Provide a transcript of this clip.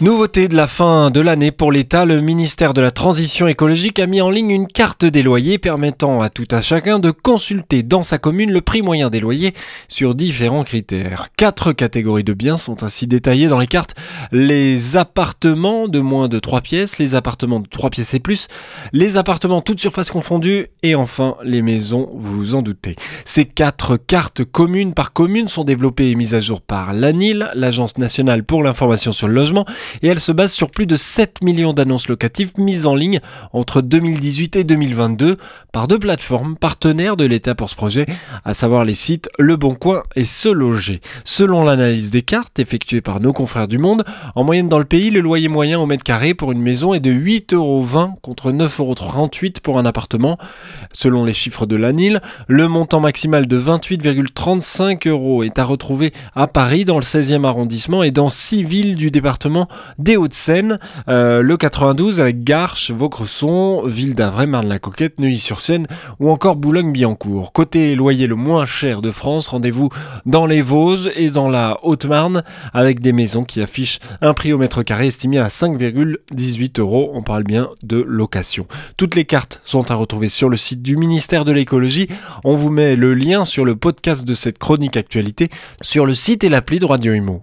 Nouveauté de la fin de l'année pour l'État, le ministère de la Transition écologique a mis en ligne une carte des loyers permettant à tout à chacun de consulter dans sa commune le prix moyen des loyers sur différents critères. Quatre catégories de biens sont ainsi détaillées dans les cartes. Les appartements de moins de 3 pièces, les appartements de 3 pièces et plus, les appartements toutes surfaces confondues et enfin les maisons, vous vous en doutez. Ces quatre cartes communes par commune sont développées et mises à jour par l'ANIL, l'Agence nationale pour l'information sur le logement, et elle se base sur plus de 7 millions d'annonces locatives mises en ligne entre 2018 et 2022 par deux plateformes partenaires de l'État pour ce projet, à savoir les sites Le Bon Coin et Se Loger. Selon l'analyse des cartes effectuée par nos confrères du Monde, en moyenne dans le pays, le loyer moyen au mètre carré pour une maison est de 8,20 euros contre 9,38 euros pour un appartement. Selon les chiffres de l'ANIL, le montant maximal de 28,35 euros est à retrouver à Paris dans le 16e arrondissement et dans 6 villes du département des Hauts-de-Seine, euh, le 92 avec Garches, Vaucresson, Ville d'Avray, Marne-la-Coquette, Neuilly-sur-Seine ou encore Boulogne-Billancourt. Côté loyer le moins cher de France, rendez-vous dans les Vosges et dans la Haute-Marne avec des maisons qui affichent un prix au mètre carré estimé à 5,18 euros. On parle bien de location. Toutes les cartes sont à retrouver sur le site du ministère de l'écologie. On vous met le lien sur le podcast de cette chronique actualité sur le site et l'appli de Radio Imo.